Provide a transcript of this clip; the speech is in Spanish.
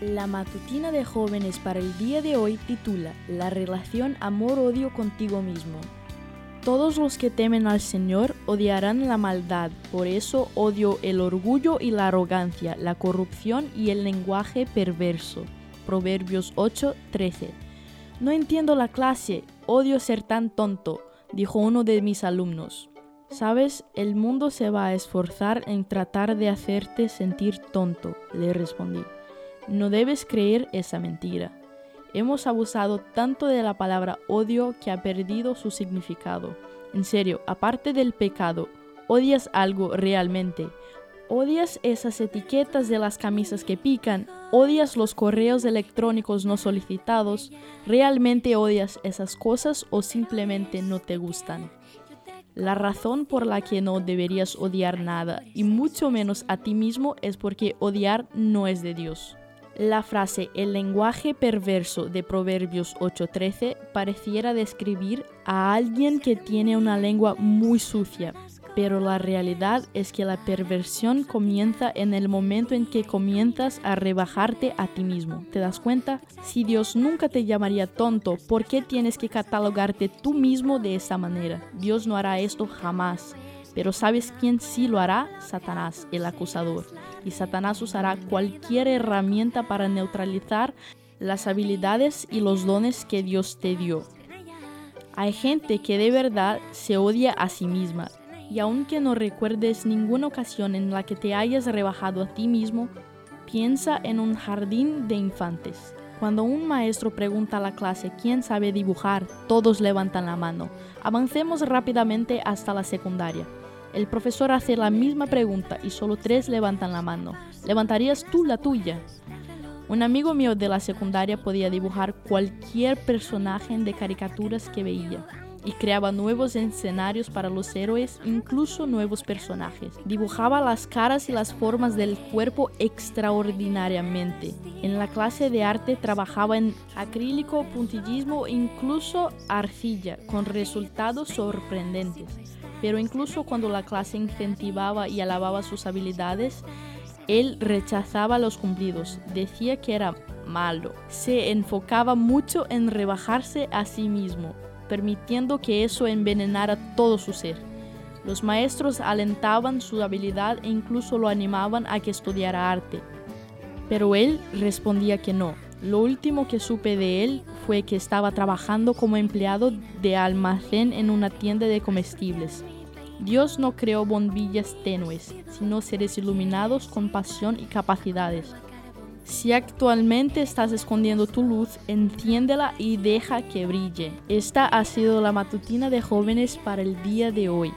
La matutina de jóvenes para el día de hoy titula La relación amor-odio contigo mismo. Todos los que temen al Señor odiarán la maldad, por eso odio el orgullo y la arrogancia, la corrupción y el lenguaje perverso. Proverbios 8:13. No entiendo la clase, odio ser tan tonto, dijo uno de mis alumnos. Sabes, el mundo se va a esforzar en tratar de hacerte sentir tonto, le respondí. No debes creer esa mentira. Hemos abusado tanto de la palabra odio que ha perdido su significado. En serio, aparte del pecado, ¿odias algo realmente? ¿Odias esas etiquetas de las camisas que pican? ¿Odias los correos electrónicos no solicitados? ¿Realmente odias esas cosas o simplemente no te gustan? La razón por la que no deberías odiar nada, y mucho menos a ti mismo, es porque odiar no es de Dios. La frase el lenguaje perverso de Proverbios 8:13 pareciera describir a alguien que tiene una lengua muy sucia, pero la realidad es que la perversión comienza en el momento en que comienzas a rebajarte a ti mismo. ¿Te das cuenta? Si Dios nunca te llamaría tonto, ¿por qué tienes que catalogarte tú mismo de esa manera? Dios no hará esto jamás. Pero ¿sabes quién sí lo hará? Satanás, el acusador. Y Satanás usará cualquier herramienta para neutralizar las habilidades y los dones que Dios te dio. Hay gente que de verdad se odia a sí misma. Y aunque no recuerdes ninguna ocasión en la que te hayas rebajado a ti mismo, piensa en un jardín de infantes. Cuando un maestro pregunta a la clase quién sabe dibujar, todos levantan la mano. Avancemos rápidamente hasta la secundaria. El profesor hace la misma pregunta y solo tres levantan la mano. ¿Levantarías tú la tuya? Un amigo mío de la secundaria podía dibujar cualquier personaje de caricaturas que veía y creaba nuevos escenarios para los héroes, incluso nuevos personajes. Dibujaba las caras y las formas del cuerpo extraordinariamente. En la clase de arte trabajaba en acrílico, puntillismo incluso arcilla, con resultados sorprendentes pero incluso cuando la clase incentivaba y alababa sus habilidades, él rechazaba los cumplidos, decía que era malo, se enfocaba mucho en rebajarse a sí mismo, permitiendo que eso envenenara todo su ser. Los maestros alentaban su habilidad e incluso lo animaban a que estudiara arte, pero él respondía que no. Lo último que supe de él fue que estaba trabajando como empleado de almacén en una tienda de comestibles. Dios no creó bombillas tenues, sino seres iluminados con pasión y capacidades. Si actualmente estás escondiendo tu luz, enciéndela y deja que brille. Esta ha sido la matutina de jóvenes para el día de hoy.